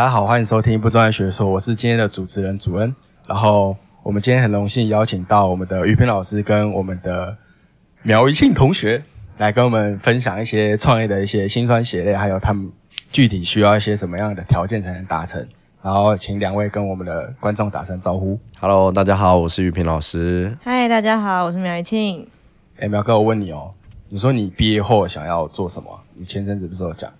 大家好，欢迎收听不专业学说，我是今天的主持人祖恩。然后我们今天很荣幸邀请到我们的于平老师跟我们的苗一庆同学来跟我们分享一些创业的一些辛酸血泪，还有他们具体需要一些什么样的条件才能达成。然后请两位跟我们的观众打声招呼。Hello，大家好，我是于平老师。嗨，大家好，我是苗一庆。哎，苗哥，我问你哦，你说你毕业后想要做什么？你前阵子不是有讲？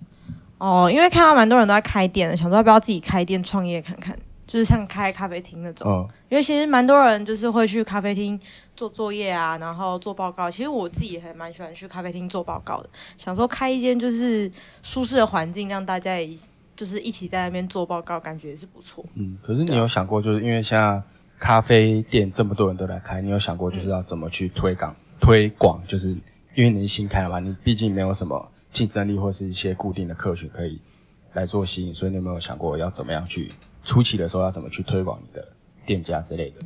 哦，因为看到蛮多人都在开店的，想说要不要自己开店创业看看，就是像开咖啡厅那种。嗯。因为其实蛮多人就是会去咖啡厅做作业啊，然后做报告。其实我自己也还蛮喜欢去咖啡厅做报告的，想说开一间就是舒适的环境，让大家也就是一起在那边做报告，感觉也是不错。嗯，可是你有想过，就是因为现在咖啡店这么多人都来开，你有想过就是要怎么去推广？嗯、推广就是因为你是新开嘛，你毕竟没有什么。竞争力或是一些固定的客群可以来做吸引，所以你有没有想过要怎么样去初期的时候要怎么去推广你的店家之类的？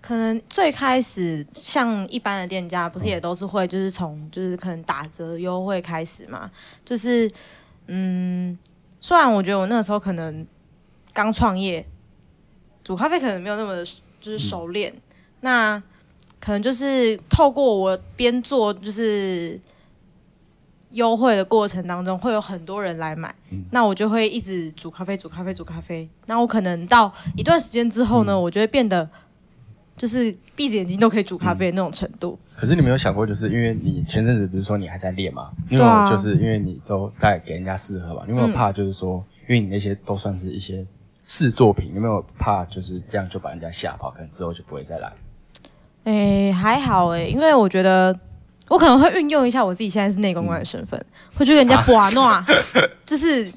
可能最开始像一般的店家，不是也都是会就是从就是可能打折优惠开始嘛？就是嗯，虽然我觉得我那个时候可能刚创业，煮咖啡可能没有那么就是熟练，那可能就是透过我边做就是。优惠的过程当中会有很多人来买，嗯、那我就会一直煮咖啡、煮咖啡、煮咖啡。那我可能到一段时间之后呢，嗯、我就会变得就是闭着眼睛都可以煮咖啡的那种程度。嗯、可是你没有想过，就是因为你前阵子不是说你还在练嘛，因为我就是因为你都在给人家试喝嘛，你有没有怕就是说，嗯、因为你那些都算是一些试作品，你有没有怕就是这样就把人家吓跑，可能之后就不会再来？诶、欸，还好诶、欸，因为我觉得。我可能会运用一下我自己现在是内公关的身份，去跟人家把诺，啊、就是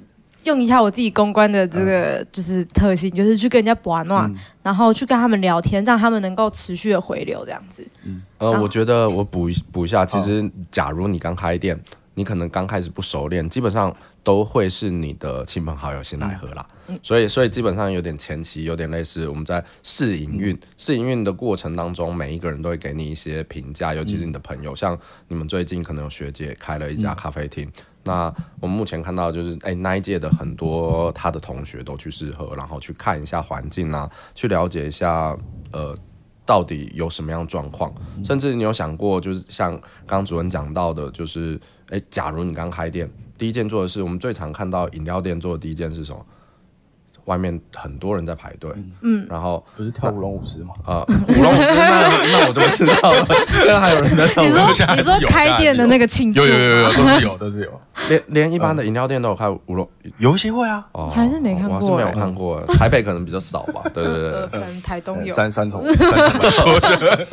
用一下我自己公关的这个就是特性，嗯、就是去跟人家把诺，嗯、然后去跟他们聊天，让他们能够持续的回流这样子。嗯，呃，我觉得我补补一下，其实假如你刚开店，你可能刚开始不熟练，基本上都会是你的亲朋好友先来喝啦。嗯所以，所以基本上有点前期，有点类似我们在试营运。试营运的过程当中，每一个人都会给你一些评价，尤其是你的朋友。像你们最近可能有学姐开了一家咖啡厅，那我们目前看到就是，哎，那一届的很多他的同学都去试喝，然后去看一下环境啊，去了解一下，呃，到底有什么样状况。甚至你有想过，就是像刚刚主任讲到的，就是，哎，假如你刚开店，第一件做的事，我们最常看到饮料店做的第一件是什么？外面很多人在排队，嗯，然后不是跳舞龙舞狮吗？啊，舞龙舞狮，那那我就不知道了。现在还有人在跳舞。你说 你说开店的那个庆祝，有有有有都是有都是有，连连一般的饮料店都有开舞龙，有一些会啊，哦，还是没看过，我是没有看过，台北可能比较少吧，对对对，可能台东有三三重三重。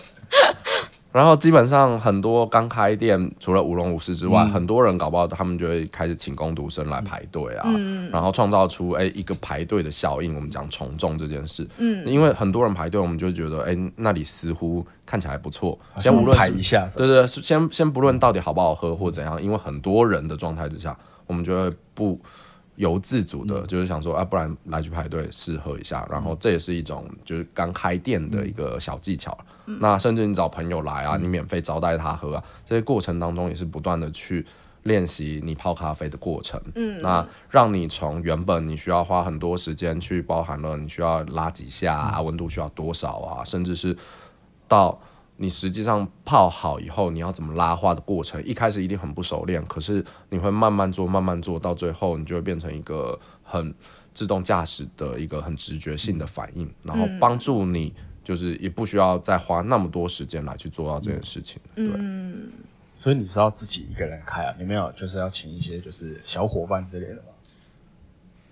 然后基本上很多刚开店，除了舞龙舞狮之外，嗯、很多人搞不好他们就会开始请工读生来排队啊，嗯、然后创造出哎一个排队的效应。我们讲从众这件事，嗯，因为很多人排队，我们就觉得哎那里似乎看起来不错，先无论排一下，对对，先先不论到底好不好喝或怎样，因为很多人的状态之下，我们就会不。由自主的，就是想说啊，不然来去排队试喝一下，然后这也是一种就是刚开店的一个小技巧。嗯、那甚至你找朋友来啊，你免费招待他喝啊，这些过程当中也是不断的去练习你泡咖啡的过程。嗯，那让你从原本你需要花很多时间去包含了你需要拉几下啊，温度需要多少啊，甚至是到。你实际上泡好以后，你要怎么拉花的过程，一开始一定很不熟练，可是你会慢慢做，慢慢做到最后，你就会变成一个很自动驾驶的一个很直觉性的反应，然后帮助你，就是也不需要再花那么多时间来去做到这件事情。对，嗯，所以你是要自己一个人开啊？你没有就是要请一些就是小伙伴之类的吗？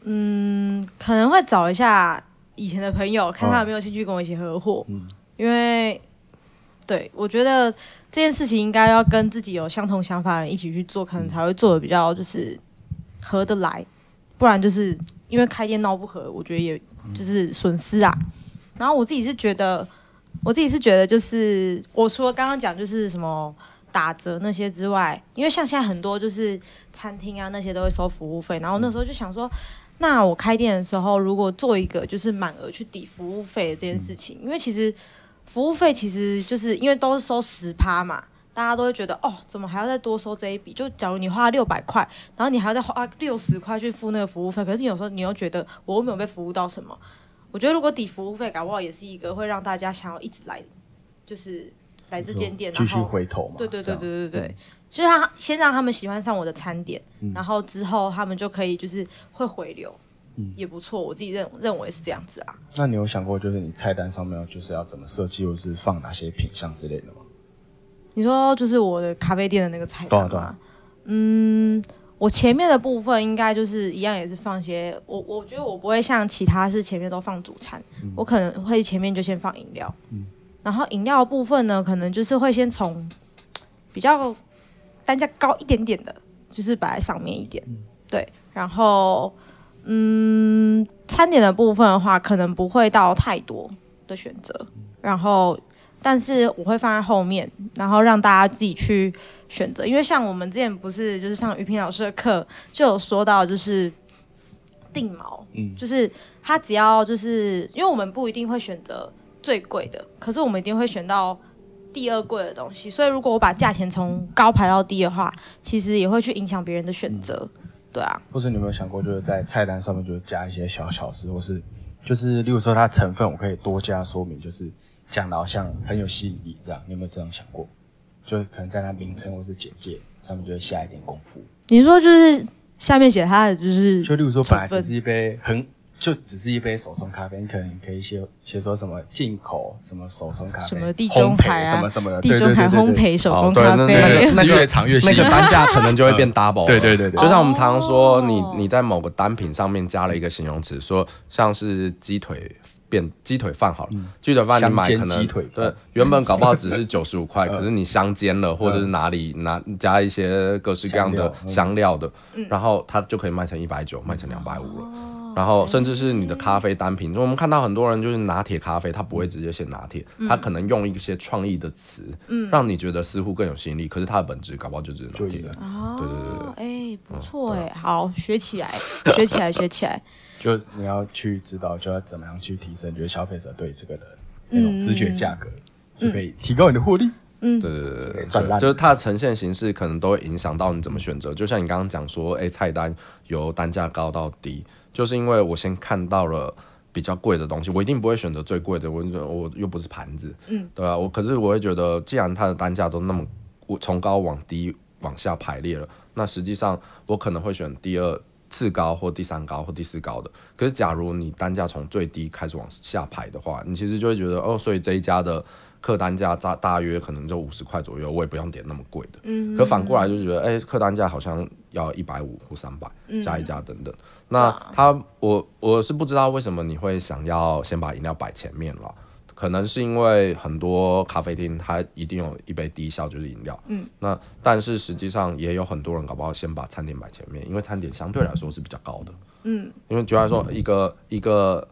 嗯，可能会找一下以前的朋友，看他有没有兴趣跟我一起合伙。嗯，因为。对，我觉得这件事情应该要跟自己有相同想法的人一起去做，可能才会做的比较就是合得来，不然就是因为开店闹不合，我觉得也就是损失啊。然后我自己是觉得，我自己是觉得就是我除了刚刚讲就是什么打折那些之外，因为像现在很多就是餐厅啊那些都会收服务费，然后那时候就想说，那我开店的时候如果做一个就是满额去抵服务费的这件事情，因为其实。服务费其实就是因为都是收十趴嘛，大家都会觉得哦，怎么还要再多收这一笔？就假如你花六百块，然后你还要再花六十块去付那个服务费，可是你有时候你又觉得我又没有被服务到什么？我觉得如果抵服务费，搞不好也是一个会让大家想要一直来，就是来这间店，继续回头嘛。对对对对对对，嗯、就是他先让他们喜欢上我的餐点，嗯、然后之后他们就可以就是会回流，嗯，也不错。我自己认认为是这样子啊。那你有想过，就是你菜单上面就是要怎么设计，或是放哪些品相之类的吗？你说就是我的咖啡店的那个菜单吗？对啊对啊。嗯，我前面的部分应该就是一样，也是放些我我觉得我不会像其他是前面都放主餐，嗯、我可能会前面就先放饮料，嗯，然后饮料的部分呢，可能就是会先从比较单价高一点点的，就是摆在上面一点，嗯、对，然后嗯，餐点的部分的话，可能不会到太多的选择，然后。但是我会放在后面，然后让大家自己去选择。因为像我们之前不是就是上于平老师的课，就有说到就是定毛，嗯，就是他只要就是因为我们不一定会选择最贵的，可是我们一定会选到第二贵的东西。所以如果我把价钱从高排到低的话，其实也会去影响别人的选择，嗯、对啊。或是你有没有想过，就是在菜单上面就是加一些小巧思，或是就是例如说它成分，我可以多加说明，就是。讲的好像很有吸引力，这样你有没有这样想过？就可能在它名称或是简介上面就会下一点功夫。你说就是下面写它的就是，就例如说本来只是一杯很，就只是一杯手冲咖啡，你可能可以写写说什么进口什么手冲咖啡，什么地中海啊，什么什么的地中海烘焙手冲咖啡，那越长越细，那个单价可能就会变 double。对对对对，就像我们常常说，你你在某个单品上面加了一个形容词，说像是鸡腿。变鸡腿饭好了，鸡腿饭你买可能对原本搞不好只是 九十五块，可是你香煎了，或者是哪里拿加一些各式各样的香料的，然后它就可以卖成一百九，卖成两百五了。然后甚至是你的咖啡单品，我们看到很多人就是拿铁咖啡，他不会直接写拿铁，他可能用一些创意的词，嗯让你觉得似乎更有吸引力，可是它的本质搞不好就只是拿铁。对对对对，哎，不错哎，好，学起来，学起来，学起来。就你要去知道，就要怎么样去提升，就是消费者对这个的那种直觉价格，就可以提高你的获利。嗯，对对对对，就是它的呈现形式可能都会影响到你怎么选择。就像你刚刚讲说，哎，菜单由单价高到低，就是因为我先看到了比较贵的东西，我一定不会选择最贵的。我我又不是盘子，嗯，对啊，我可是我会觉得，既然它的单价都那么从高往低往下排列了，那实际上我可能会选第二。次高或第三高或第四高的，可是假如你单价从最低开始往下排的话，你其实就会觉得哦，所以这一家的客单价大大约可能就五十块左右，我也不用点那么贵的。嗯，可反过来就觉得，哎、欸，客单价好像要一百五或三百，加一加等等。嗯、那他我我是不知道为什么你会想要先把饮料摆前面了。可能是因为很多咖啡厅它一定有一杯低效就是饮料，嗯，那但是实际上也有很多人搞不好先把餐点摆前面，因为餐点相对来说是比较高的，嗯，因为举例来说一个一个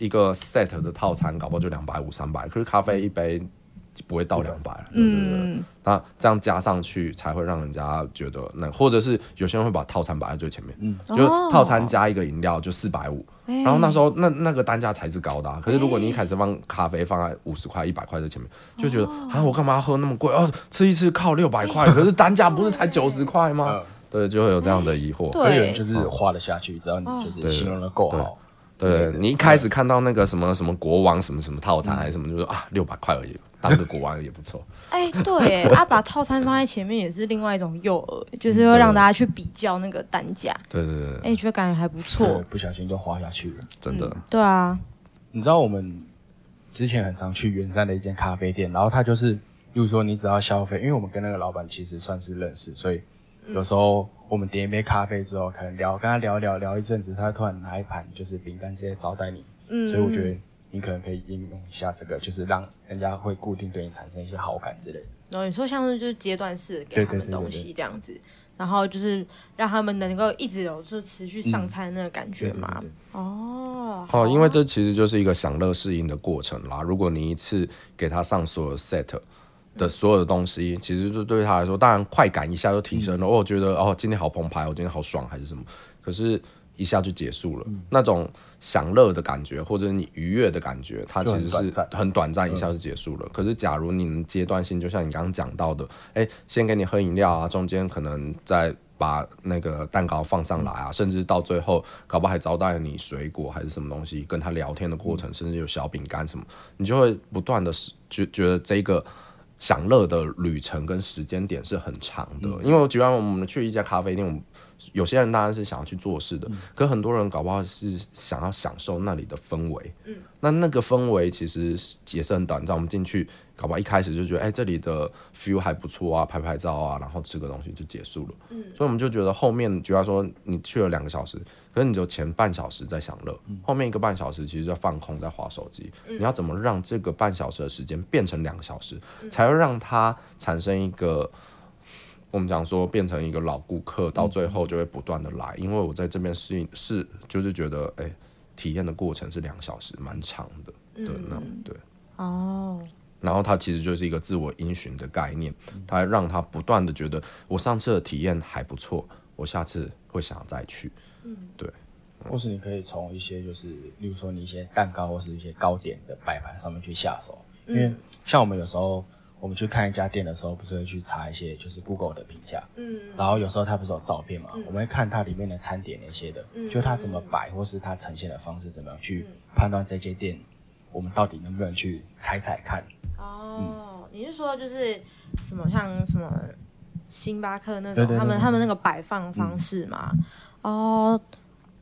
一个 set 的套餐搞不好就两百五三百，可是咖啡一杯。不会到两百了，对对对，嗯，那这样加上去才会让人家觉得那，或者是有些人会把套餐摆在最前面，嗯，就套餐加一个饮料就四百五，然后那时候那那个单价才是高的，啊，可是如果你一开始放咖啡放在五十块一百块的前面，就觉得啊我干嘛要喝那么贵？哦，吃一次靠六百块，可是单价不是才九十块吗？对，就会有这样的疑惑，对，有人就是花得下去，只要你就是形容的够好。对，你一开始看到那个什么什么国王什么什么套餐还是什么，就说啊六百块而已，当个国王也不错。哎，对，啊，把套餐放在前面也是另外一种诱饵，就是会让大家去比较那个单价。对对对，哎，觉得感觉还不错，不小心就花下去了，真的。对啊，你知道我们之前很常去圆山的一间咖啡店，然后他就是，例如说你只要消费，因为我们跟那个老板其实算是认识，所以有时候。我们点一杯咖啡之后，可能聊跟他聊聊聊一阵子，他突然拿一盘就是饼干直接招待你，嗯，所以我觉得你可能可以应用一下这个，就是让人家会固定对你产生一些好感之类的。然后你说像是就是阶段式给他们东西这样子，然后就是让他们能够一直有就持续上餐那个感觉嘛。哦哦，因为这其实就是一个享乐适应的过程啦。如果你一次给他上所有 set。的所有的东西，其实就对他来说，当然快感一下就提升了。嗯、我觉得哦，今天好澎湃，我今天好爽，还是什么？可是一下就结束了，嗯、那种享乐的感觉或者你愉悦的感觉，它其实是很短暂，一下就结束了。嗯、可是假如你能阶段性，就像你刚刚讲到的，哎、欸，先给你喝饮料啊，中间可能再把那个蛋糕放上来啊，嗯、甚至到最后搞不好还招待你水果还是什么东西，跟他聊天的过程，嗯、甚至有小饼干什么，你就会不断的觉觉得这个享乐的旅程跟时间点是很长的。嗯、因为举完我们去一家咖啡店，我们。有些人当然是想要去做事的，嗯、可很多人搞不好是想要享受那里的氛围。嗯，那那个氛围其实也是很短暂。我们进去，搞不好一开始就觉得，哎、欸，这里的 feel 还不错啊，拍拍照啊，然后吃个东西就结束了。嗯，所以我们就觉得后面，比方说你去了两个小时，可是你就前半小时在享乐，嗯、后面一个半小时其实在放空，在划手机。嗯、你要怎么让这个半小时的时间变成两个小时，嗯、才会让它产生一个。我们讲说变成一个老顾客，到最后就会不断的来，嗯、因为我在这边是是就是觉得哎、欸，体验的过程是两小时，蛮长的，对，那对。哦。然后它其实就是一个自我因循的概念，它让他不断的觉得我上次的体验还不错，我下次会想再去，嗯，对。或是你可以从一些就是，例如说你一些蛋糕或是一些糕点的摆盘上面去下手，因为像我们有时候。我们去看一家店的时候，不是会去查一些就是 Google 的评价，嗯，然后有时候它不是有照片嘛，嗯、我们会看它里面的餐点那些的，嗯，就它怎么摆，或是它呈现的方式怎么样去判断这间店，我们到底能不能去踩踩看。哦，嗯、你是说就是什么像什么星巴克那种，他们他们那个摆放方式嘛？嗯、哦，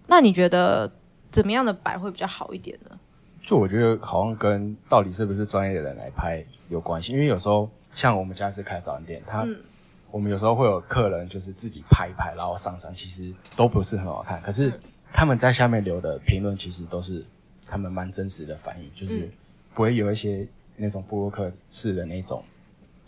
那你觉得怎么样的摆会比较好一点呢？就我觉得好像跟到底是不是专业的人来拍有关系，因为有时候像我们家是开早餐店，他、嗯、我们有时候会有客人就是自己拍一拍，然后上传，其实都不是很好看。可是他们在下面留的评论，其实都是他们蛮真实的反应，就是不会有一些那种布洛克式的那种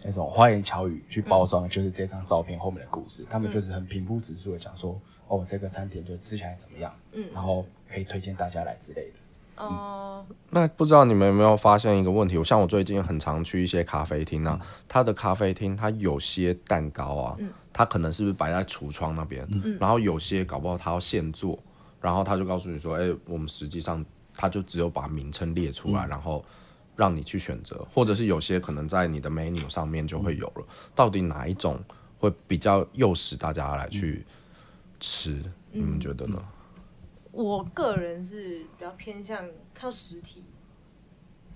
那种花言巧语去包装，就是这张照片后面的故事。他们就是很平铺直述的讲说，哦，这个餐点就吃起来怎么样，嗯，然后可以推荐大家来之类的。哦，嗯、那不知道你们有没有发现一个问题？我像我最近很常去一些咖啡厅啊，它的咖啡厅它有些蛋糕啊，嗯、它可能是不是摆在橱窗那边，嗯、然后有些搞不好它要现做，然后他就告诉你说，哎、欸，我们实际上他就只有把名称列出来，嗯、然后让你去选择，或者是有些可能在你的 menu 上面就会有了，嗯、到底哪一种会比较诱使大家来去吃？嗯、你们觉得呢？我个人是比较偏向看实体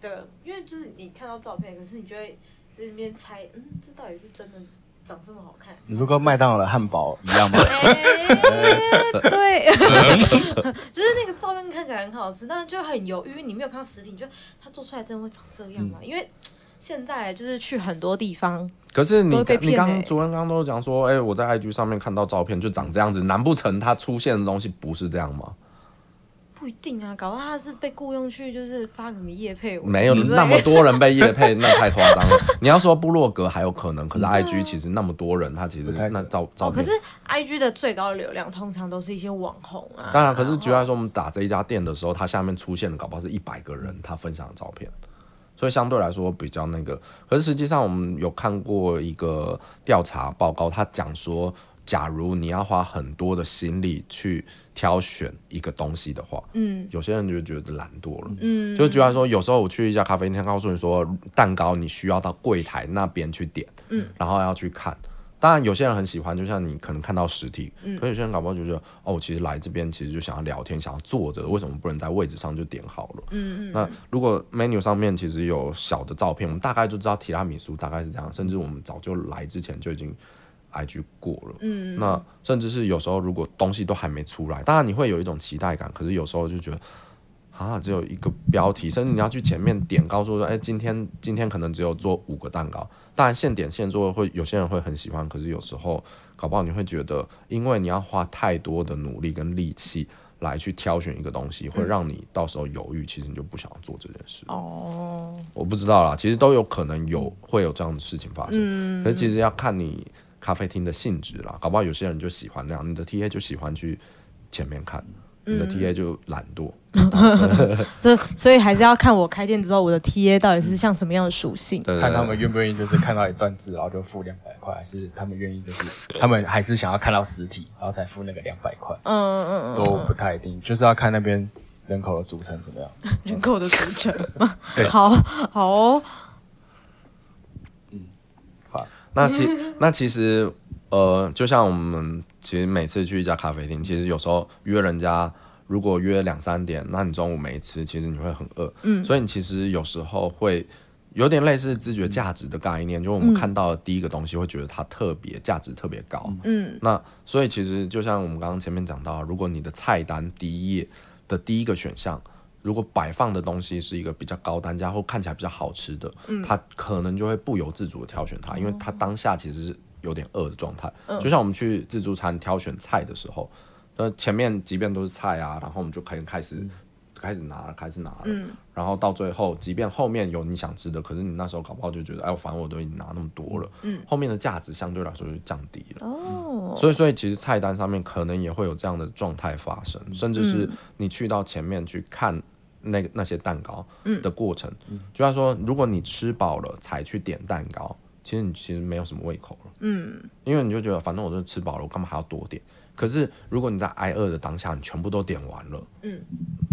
的，因为就是你看到照片，可是你就会在那边猜，嗯，这到底是真的长这么好看？你说跟麦当劳的汉堡一样吗？欸、对，就是那个照片看起来很好吃，但是就很犹豫，因为你没有看到实体，你觉得它做出来真的会长这样吗？嗯、因为现在就是去很多地方，可是你你刚主任刚刚都讲说，哎、欸，我在 IG 上面看到照片就长这样子，难不成它出现的东西不是这样吗？不一定啊，搞不好他是被雇佣去，就是发什么夜配。没有那么多人被夜配，那太夸张了。你要说部落格还有可能，可是 I G 其实那么多人，他其实那照照片。可是 I G 的最高流量通常都是一些网红啊。当然，可是举例来说，我们打这一家店的时候，它下面出现的搞不好是一百个人他分享的照片，所以相对来说比较那个。可是实际上，我们有看过一个调查报告，他讲说。假如你要花很多的心力去挑选一个东西的话，嗯，有些人就觉得懒惰了，嗯，就觉得说有时候我去一家咖啡店，告诉你说蛋糕你需要到柜台那边去点，嗯，然后要去看。当然有些人很喜欢，就像你可能看到实体，嗯，可有些人搞不好就觉得哦，其实来这边其实就想要聊天，想要坐着，为什么不能在位置上就点好了？嗯嗯。那如果 menu 上面其实有小的照片，我们大概就知道提拉米苏大概是这样，甚至我们早就来之前就已经。IG 过了，嗯，那甚至是有时候如果东西都还没出来，当然你会有一种期待感，可是有时候就觉得啊，只有一个标题，甚至你要去前面点，告诉说，哎、欸，今天今天可能只有做五个蛋糕，当然现点现做会有些人会很喜欢，可是有时候搞不好你会觉得，因为你要花太多的努力跟力气来去挑选一个东西，会让你到时候犹豫，其实你就不想要做这件事。哦，我不知道啦，其实都有可能有会有这样的事情发生，嗯，可是其实要看你。咖啡厅的性质啦，搞不好有些人就喜欢那样，你的 TA 就喜欢去前面看，你的 TA 就懒惰。这所以还是要看我开店之后，我的 TA 到底是像什么样的属性，对对对，看他们愿不愿意，就是看到一段字，然后就付两百块，还是他们愿意，就是 他们还是想要看到实体，然后才付那个两百块。嗯嗯嗯，都不太一定，就是要看那边人口的组成怎么样。人口的组成，好好哦。嗯，那其 那其实呃，就像我们其实每次去一家咖啡厅，其实有时候约人家。如果约两三点，那你中午没吃，其实你会很饿。嗯，所以你其实有时候会有点类似知觉价值的概念，嗯、就我们看到的第一个东西会觉得它特别价值特别高。嗯，那所以其实就像我们刚刚前面讲到，如果你的菜单第一页的第一个选项，如果摆放的东西是一个比较高单价或看起来比较好吃的，嗯，它可能就会不由自主的挑选它，因为它当下其实是有点饿的状态。嗯，就像我们去自助餐挑选菜的时候。那前面即便都是菜啊，然后我们就可以开始、嗯、开始拿了，开始拿了，嗯，然后到最后，即便后面有你想吃的，可是你那时候搞不好就觉得，哎，反正我都已经拿那么多了，嗯，后面的价值相对来说就降低了，哦，所以所以其实菜单上面可能也会有这样的状态发生，嗯、甚至是你去到前面去看那个那些蛋糕的过程，嗯，就他说，如果你吃饱了才去点蛋糕，其实你其实没有什么胃口了，嗯，因为你就觉得反正我都吃饱了，我干嘛还要多点？可是，如果你在挨饿的当下，你全部都点完了，嗯，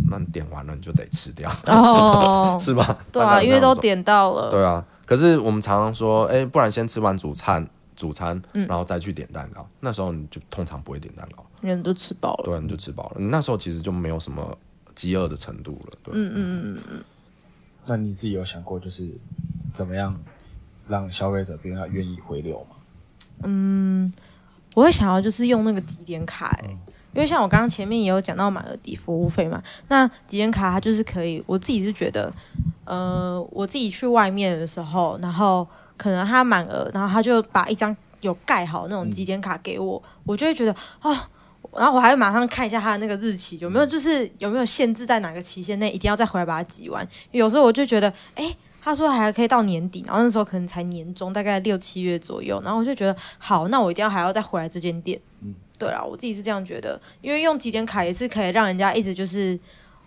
那你点完了你就得吃掉，哦，是吧？对啊，因为都点到了。对啊，可是我们常常说，哎、欸，不然先吃完主餐，主餐，然后再去点蛋糕。嗯、那时候你就通常不会点蛋糕，人都吃饱了。对，你就吃饱了。你那时候其实就没有什么饥饿的程度了。对，嗯嗯嗯嗯嗯。那你自己有想过，就是怎么样让消费者比较愿意回流吗？嗯。我会想要就是用那个集点卡，欸，因为像我刚刚前面也有讲到满额抵服务费嘛，那集点卡它就是可以，我自己是觉得，呃，我自己去外面的时候，然后可能他满额，然后他就把一张有盖好那种集点卡给我，我就会觉得啊，然后我还会马上看一下他的那个日期有没有，就是有没有限制在哪个期限内一定要再回来把它集完，有时候我就觉得，哎，欸。他说还可以到年底，然后那时候可能才年中，大概六七月左右，然后我就觉得好，那我一定要还要再回来这间店。嗯，对啊，我自己是这样觉得，因为用集点卡也是可以让人家一直就是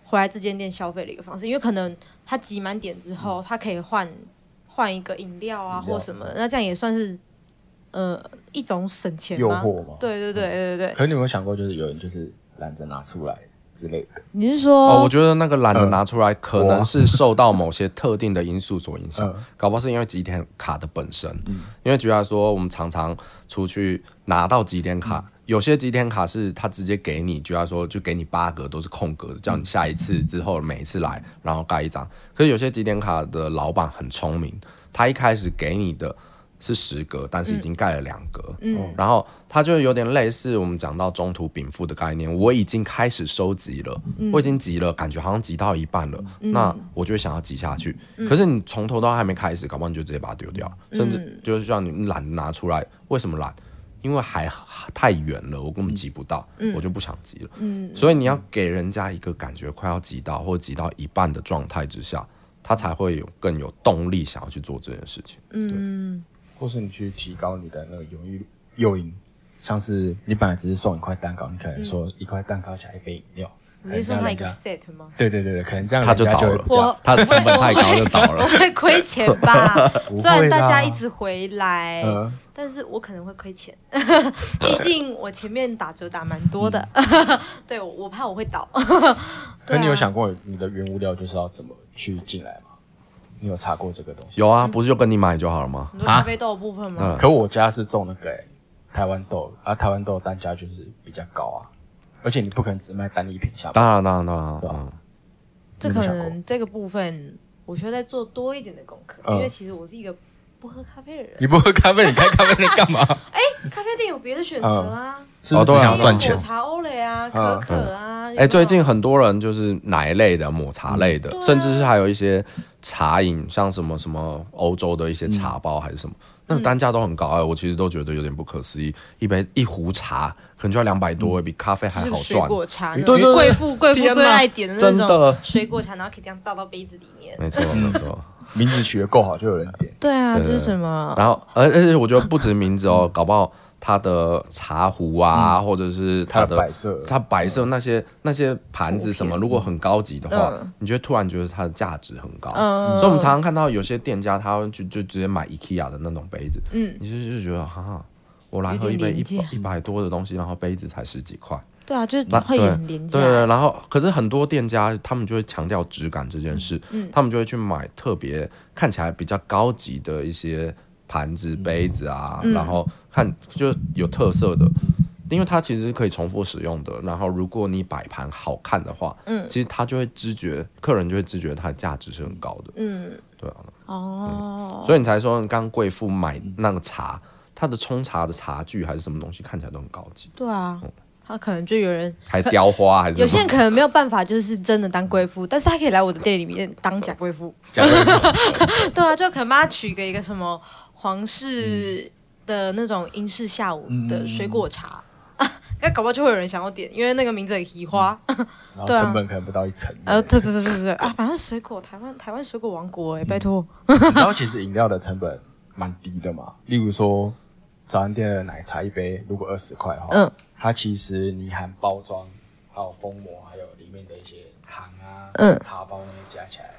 回来这间店消费的一个方式，因为可能他集满点之后，他可以换换一个饮料啊或什么，那这样也算是呃一种省钱诱惑嘛。对对对对对对。可是你有没有想过，就是有人就是懒得拿出来？之类的，你是说？哦，我觉得那个懒得拿出来，可能是受到某些特定的因素所影响，搞不好是因为集点卡的本身。嗯，因为举例来说，我们常常出去拿到集点卡，有些集点卡是他直接给你，举例来说就给你八格都是空格的，叫你下一次之后每一次来，然后盖一张。可是有些集点卡的老板很聪明，他一开始给你的。是十格，但是已经盖了两格，嗯，然后它就有点类似我们讲到中途禀赋的概念。我已经开始收集了，嗯、我已经集了，感觉好像集到一半了，嗯、那我就想要集下去。嗯、可是你从头到还没开始，搞不好你就直接把它丢掉，嗯、甚至就是像你懒得拿出来。为什么懒？因为还太远了，我根本集不到，嗯、我就不想集了。嗯，所以你要给人家一个感觉快要集到或集到一半的状态之下，他才会有更有动力想要去做这件事情。嗯。或是你去提高你的那个诱因，诱因，像是你本来只是送一块蛋糕，你可能说一块蛋糕加一杯饮料，你是送他一个 set 吗？对对对对，可能这样他就倒了，他的成本太高就倒了，会亏钱吧？虽然大家一直回来，但是我可能会亏钱，毕竟我前面打折打蛮多的，对，我怕我会倒。可你有想过你的原物料就是要怎么去进来吗？你有查过这个东西？有啊，不是就跟你买就好了吗？你说咖啡豆的部分吗？嗯、可我家是种那个、欸、台湾豆，啊，台湾豆单价就是比较高啊，而且你不可能只卖单一品项。当然，当然，当然，嗯。这可能这个部分，我需要再做多一点的功课，嗯、因为其实我是一个不喝咖啡的人。你不喝咖啡，你开咖啡店干嘛？哎、欸，咖啡店有别的选择啊。嗯是不是想赚钱？抹茶欧蕾啊，可可啊。哎，最近很多人就是奶类的、抹茶类的，甚至是还有一些茶饮，像什么什么欧洲的一些茶包还是什么，那个单价都很高哎，我其实都觉得有点不可思议，一杯一壶茶可能就要两百多，比咖啡还好赚。水果茶，对对对，贵妇贵妇最爱点的那种水果茶，然后可以这样倒到杯子里面。没错没错，名字取得够好就有人点。对啊，这是什么？然后而而且我觉得不止名字哦，搞不好。它的茶壶啊，或者是它的摆设，它摆设那些那些盘子什么，如果很高级的话，你就会突然觉得它的价值很高。所以我们常常看到有些店家，他就就直接买 IKEA 的那种杯子，嗯，你就就觉得哈，我来喝一杯一百一百多的东西，然后杯子才十几块。对啊，就是会很廉价。对，然后可是很多店家他们就会强调质感这件事，他们就会去买特别看起来比较高级的一些。盘子、杯子啊，嗯、然后看就有特色的，因为它其实是可以重复使用的。然后如果你摆盘好看的话，嗯，其实他就会知觉，客人就会知觉它的价值是很高的。嗯，对啊。哦、嗯。所以你才说，刚贵妇买那个茶，它的冲茶的茶具还是什么东西，看起来都很高级。对啊。嗯、他可能就有人还雕花，还是有些人可能没有办法，就是真的当贵妇，但是他可以来我的店里面当假贵妇。假贵妇。对啊，就可能帮他取个一个什么。皇室的那种英式下午的水果茶，那、嗯啊、搞不好就会有人想要点，因为那个名字很奇花，嗯、然后成本可能不到一成。呃，对对对对对啊，反正水果台湾台湾水果王国哎、欸，拜托。你知道其实饮料的成本蛮低的嘛？例如说早餐店的奶茶一杯如果二十块的话，嗯，它其实你含包装、还有封膜、还有里面的一些糖啊、嗯、茶包那些加起来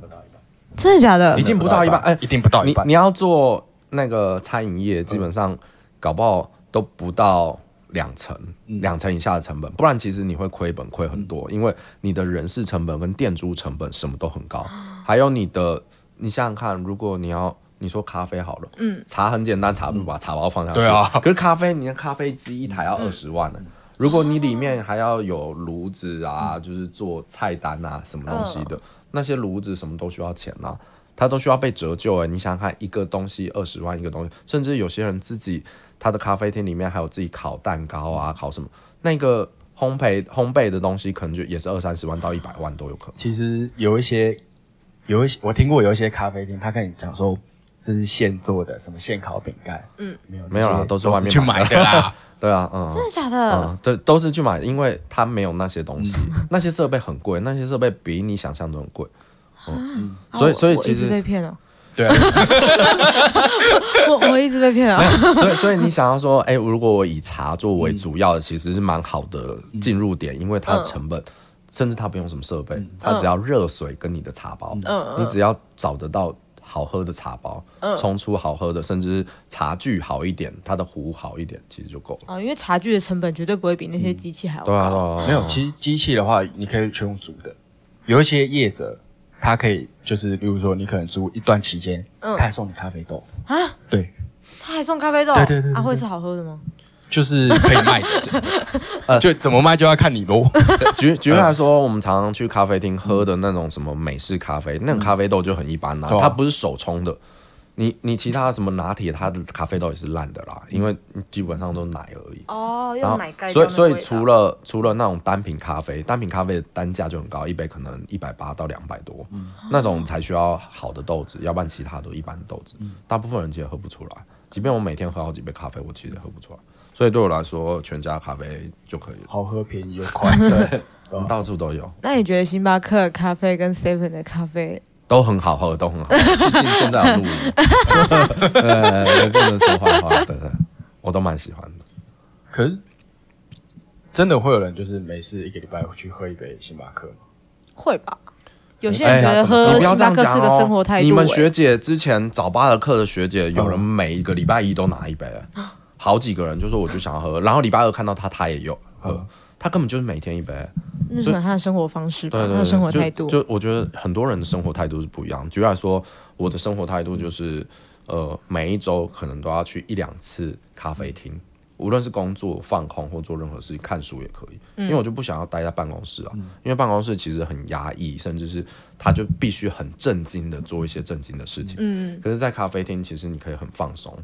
不到一半。真的假的？一定不到一半，哎，一定不到一半。你你要做那个餐饮业，基本上搞不好都不到两成，两成以下的成本，不然其实你会亏本亏很多，因为你的人事成本跟店租成本什么都很高，还有你的，你想想看，如果你要你说咖啡好了，嗯，茶很简单，茶不把茶包放上去，对啊，可是咖啡，你的咖啡机一台要二十万呢，如果你里面还要有炉子啊，就是做菜单啊，什么东西的。那些炉子什么都需要钱呐、啊，它都需要被折旧哎。你想想看，一个东西二十万一个东西，甚至有些人自己他的咖啡厅里面还有自己烤蛋糕啊，烤什么那个烘焙烘焙的东西，可能就也是二三十万到一百万都有可能。其实有一些有一些我听过有一些咖啡厅，他跟你讲说这是现做的，什么现烤饼干，嗯，没有没有啦，都是外面去买的啦。对啊，嗯，真的假的？嗯，对，都是去买，因为他没有那些东西，那些设备很贵，那些设备比你想象中很贵。嗯，所以所以其实被骗了，对。啊，我我一直被骗啊。所以所以你想要说，哎，如果我以茶作为主要的，其实是蛮好的进入点，因为它的成本，甚至它不用什么设备，它只要热水跟你的茶包，嗯，你只要找得到。好喝的茶包，冲出好喝的，甚至茶具好一点，它的壶好一点，其实就够了。啊，因为茶具的成本绝对不会比那些机器还要高。对啊，没有，其实机器的话，你可以全用煮的。有一些业者，他可以就是，比如说你可能租一段期间，他还送你咖啡豆啊？对，他还送咖啡豆？对对对，他会是好喝的吗？就是可以卖的，呃，就怎么卖就要看你咯。举举例来说，我们常常去咖啡厅喝的那种什么美式咖啡，那种咖啡豆就很一般啦，它不是手冲的。你你其他什么拿铁，它的咖啡豆也是烂的啦，因为基本上都是奶而已。哦，用奶盖。所以所以除了除了那种单品咖啡，单品咖啡的单价就很高，一杯可能一百八到两百多，那种才需要好的豆子，要不然其他都一般的豆子，大部分人其实喝不出来。即便我每天喝好几杯咖啡，我其实也喝不出来。所以对我来说，全家咖啡就可以了，好喝、便宜又快，对，到处都有。那你觉得星巴克的咖啡跟 Seven 的咖啡都很好喝，都很好。毕竟现在有录音，对，不能说坏话，对对，我都蛮喜欢的。可是真的会有人就是每次一个礼拜会去喝一杯星巴克吗？会吧，有些人觉得喝星巴克是个生活态度。你们学姐之前早八的课的学姐，有人每一个礼拜一都拿一杯。好几个人就说我就想要喝，然后礼拜二看到他，他也有喝，他根本就是每天一杯，那是他的生活方式吧，他的生活态度。就我觉得很多人的生活态度是不一样。举例来说，我的生活态度就是，呃，每一周可能都要去一两次咖啡厅，无论是工作放空或做任何事情，看书也可以，因为我就不想要待在办公室啊，因为办公室其实很压抑，甚至是他就必须很正经的做一些正经的事情。嗯，可是，在咖啡厅其实你可以很放松。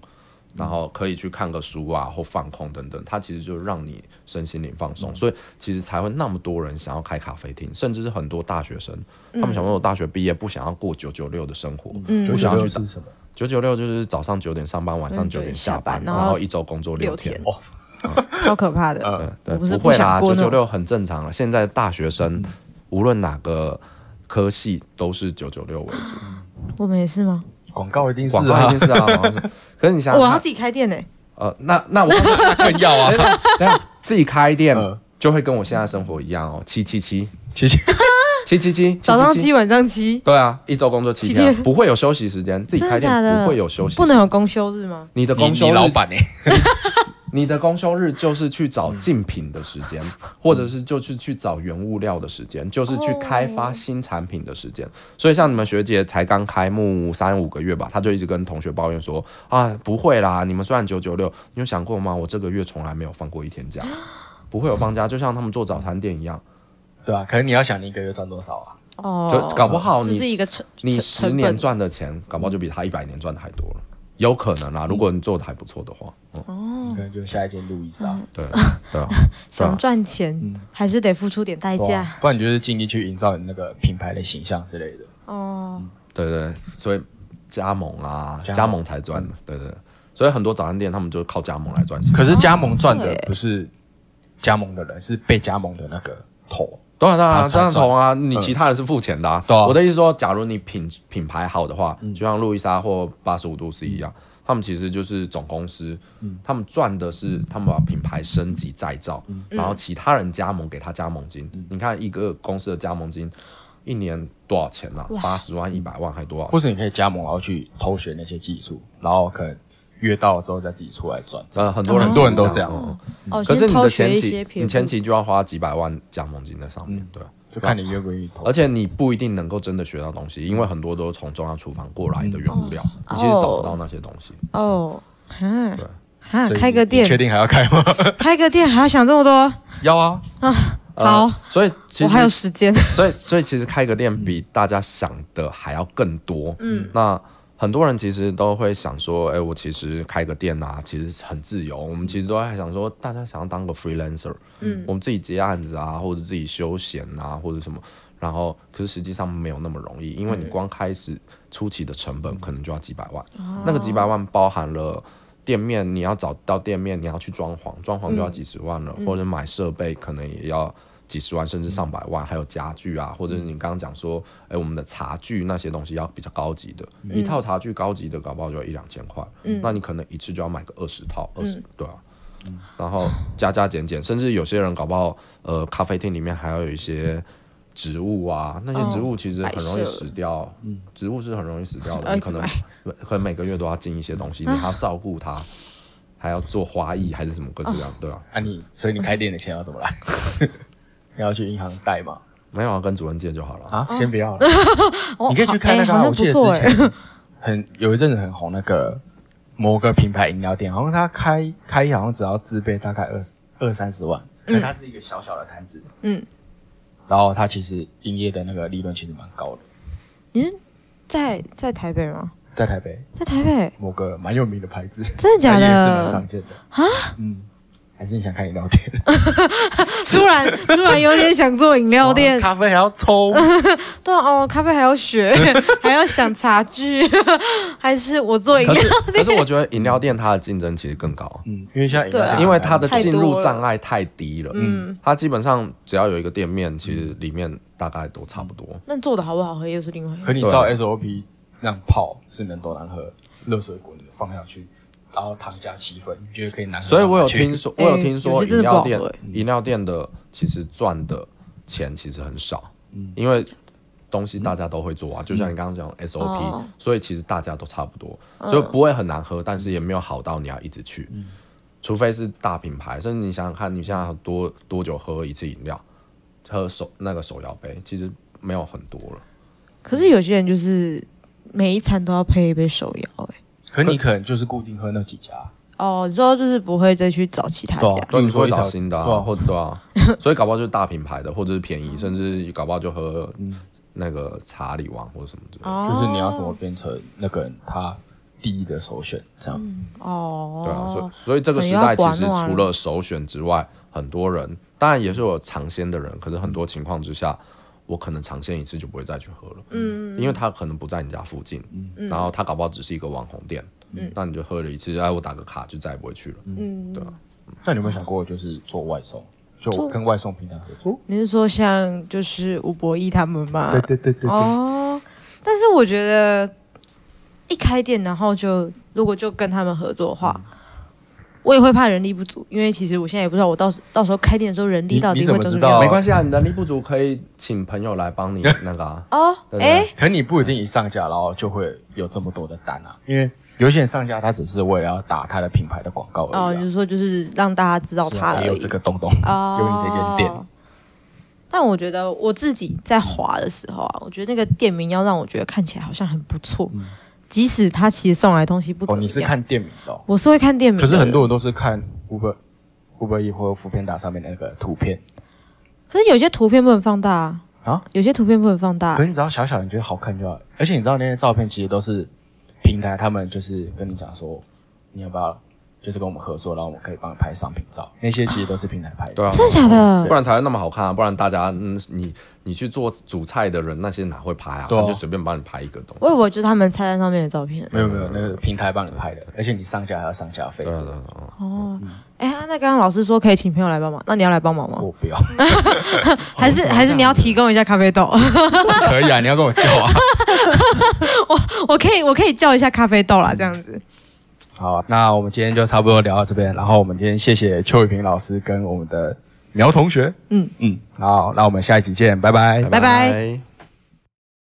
然后可以去看个书啊，或放空等等，它其实就让你身心灵放松，嗯、所以其实才会那么多人想要开咖啡厅，甚至是很多大学生，嗯、他们想说我大学毕业不想要过九九六的生活，嗯、就想要去什么？九九六就是早上九点上班，晚上九点下班，然后一周工作六天，哦嗯、超可怕的。对对，不会啦，九九六很正常啊。现在大学生、嗯、无论哪个科系都是九九六为主，我们也是吗？广告一定是，广告一定是啊。可是你想，我要自己开店呢。呃，那那我 那更要啊，自己开店嗯。就会跟我现在生活一样哦，七七七。七七。七七七，早上七，晚上七，对啊，一周工作七七天，不会有休息时间，自己开店不会有休息，不能有公休日吗？你的公休日你老板哎，你的公休日就是去找竞品的时间，或者是就是去找原物料的时间，就是去开发新产品的时间。所以像你们学姐才刚开幕三五个月吧，她就一直跟同学抱怨说啊，不会啦，你们虽然九九六，你有想过吗？我这个月从来没有放过一天假，不会有放假，就像他们做早餐店一样，对啊，可是你要想你一个月赚多少啊？哦，就搞不好就你是一个成你十年赚的钱，搞不好就比他一百年赚的还多了，有可能啦，如果你做的还不错的话，嗯，可能就下一间路易莎，对 对啊，想赚钱还是得付出点代价。啊。不然你就是尽力去营造你那个品牌的形象之类的。哦。对对，对所以加盟啊，加盟。加盟才赚的，对对。所以很多早餐店他们就靠加盟来赚钱。可是加盟赚的不是加盟的人，是被加盟的那个头。当然当然，这他才赚样同啊，你其他人是付钱的啊。我的意思说，假如你品品牌好的话，就像路易莎或八十五度 C 一样，他们其实就是总公司，他们赚的是他们把品牌升级再造，然后其他人加盟给他加盟金。你看一个公司的加盟金一年多少钱呢？八十万、一百万还多少？或是你可以加盟，然后去偷学那些技术，然后可能约到了之后再自己出来赚。呃，很多人很多人都这样嗯哦，可是你的前期你前期就要花几百万加盟金在上面，对啊。就看你愿不愿意投。而且你不一定能够真的学到东西，因为很多都是从中央厨房过来的原物料，你其实找不到那些东西。哦，哈对哈，所以开个店你确，定还要开吗？开个店还要想这么多？要啊，啊好呃，所以其我还有实，时间。所以所以其实开个店比大家想的还要更多。嗯，那很多人其实都会想说，哎，我其实开个店啊，其实很自由。我们其实都在想说，大家想要当个 freelancer，嗯，我们自己接案子啊，或者自己休闲啊，或者什么。然后，可是实际上没有那么容易，因为你光开始初期的成本可能就要几百万，那个几百万包含了店面，你要找到店面，你要去装潢，装潢就要几十万了，或者买设备可能也要几十万甚至上百万，还有家具啊，或者你刚刚讲说，哎，我们的茶具那些东西要比较高级的，一套茶具高级的搞不好就要一两千块，嗯那你可能一次就要买个二十套，二十对啊。然后加加减减，甚至有些人搞不好，呃，咖啡厅里面还要有一些植物啊，那些植物其实很容易死掉，嗯，植物是很容易死掉的，你可能可能每个月都要进一些东西，你还要照顾它，还要做花艺还是什么各式各样，对啊，啊你，所以你开店的钱要怎么来？你要去银行贷吗？没有啊，跟主任借就好了。啊，先不要了。哦你可以去看那个我记得。之 前很有一阵子很红那个某个品牌饮料店，好像他开开业好像只要自备大概二十二三十万，可它是一个小小的摊子，嗯，然后它其实营业的那个利润其实蛮高的，你是在在台北吗？在台北。在台北，某个蛮有名的牌子，真的假的。啊，嗯，还是你想开饮料店？突然突然有点想做饮料店，咖啡还要抽，对啊哦，咖啡还要学，还要想茶具，还是我做饮料可是可是我觉得饮料店它的竞争其实更高，嗯，因为现在饮料对啊店因为它的进入障碍太低了，嗯，它基本上只要有一个店面，其实里面大概都差不多。那做的好不好喝又是另外一回可你知道 SOP 那样泡是能多难喝？热水滚的放下去，然后糖加七分，你觉得可以难喝？所以我有听说，我有听有说饮料店饮料店的其实赚的钱其实很少，因为东西大家都会做啊，就像你刚刚讲 SOP，哦所以其实大家都差不多，所以不会很难喝，但是也没有好到你要一直去，除非是大品牌，甚至你想想看，你现在多多久喝一次饮料？喝手那个手摇杯，其实没有很多了。可是有些人就是每一餐都要配一杯手摇、欸，可你可能就是固定喝那几家，哦，之后就是不会再去找其他家。对你说找新的啊，对啊。或者对啊，所以搞不好就是大品牌的，或者是便宜，甚至搞不好就喝那个查理王或者什么之类的。哦。就是你要怎么变成那个人他第一的首选，这样。哦，对啊，所以所以这个时代其实除了首选之外，很多人当然也是有尝鲜的人，可是很多情况之下，我可能尝鲜一次就不会再去喝了，嗯，因为他可能不在你家附近，嗯，然后他搞不好只是一个网红店，嗯，那你就喝了一次，哎，我打个卡就再也不会去了，嗯，对啊，那你有没有想过，就是做外送，就跟外送平台合作？你是说像就是吴博义他们吗？对对对对对，哦，但是我觉得一开店，然后就如果就跟他们合作的话，我也会怕人力不足，因为其实我现在也不知道我到到时候开店的时候人力到底会怎么样。没关系啊，你人力不足可以请朋友来帮你那个啊。哦，哎，可你不一定一上架然后就会有这么多的单啊，因为有些人上架他只是为了要打他的品牌的广告而已。哦，就是说就是让大家知道他有这个东东，有你这间店。但我觉得我自己在滑的时候啊，我觉得那个店名要让我觉得看起来好像很不错，嗯、即使他其实送来的东西不怎么样。哦，你是看店名的、哦？我是会看店名的，可是很多人都是看 Uber Uber E 或 Foodpanda 上面的那个图片。可是有些图片不能放大啊！啊，有些图片不能放大。可是你只要小小，你觉得好看就好。而且你知道那些照片其实都是平台，他们就是跟你讲说，你要不要？就是跟我们合作，然后我们可以帮你拍商品照，那些其实都是平台拍的，对啊，真的假的？不然才会那么好看啊！不然大家，嗯，你你去做主菜的人，那些哪会拍啊？他就随便帮你拍一个东西。我以为就是他们菜单上面的照片。没有没有，那个平台帮你拍的，而且你上架还要上架费。哦，哎，那刚刚老师说可以请朋友来帮忙，那你要来帮忙吗？我不要，还是还是你要提供一下咖啡豆？可以啊，你要跟我叫啊。我我可以我可以叫一下咖啡豆啦，这样子。好，那我们今天就差不多聊到这边。然后我们今天谢谢邱雨萍老师跟我们的苗同学。嗯嗯，好，那我们下一集见，拜拜，拜拜。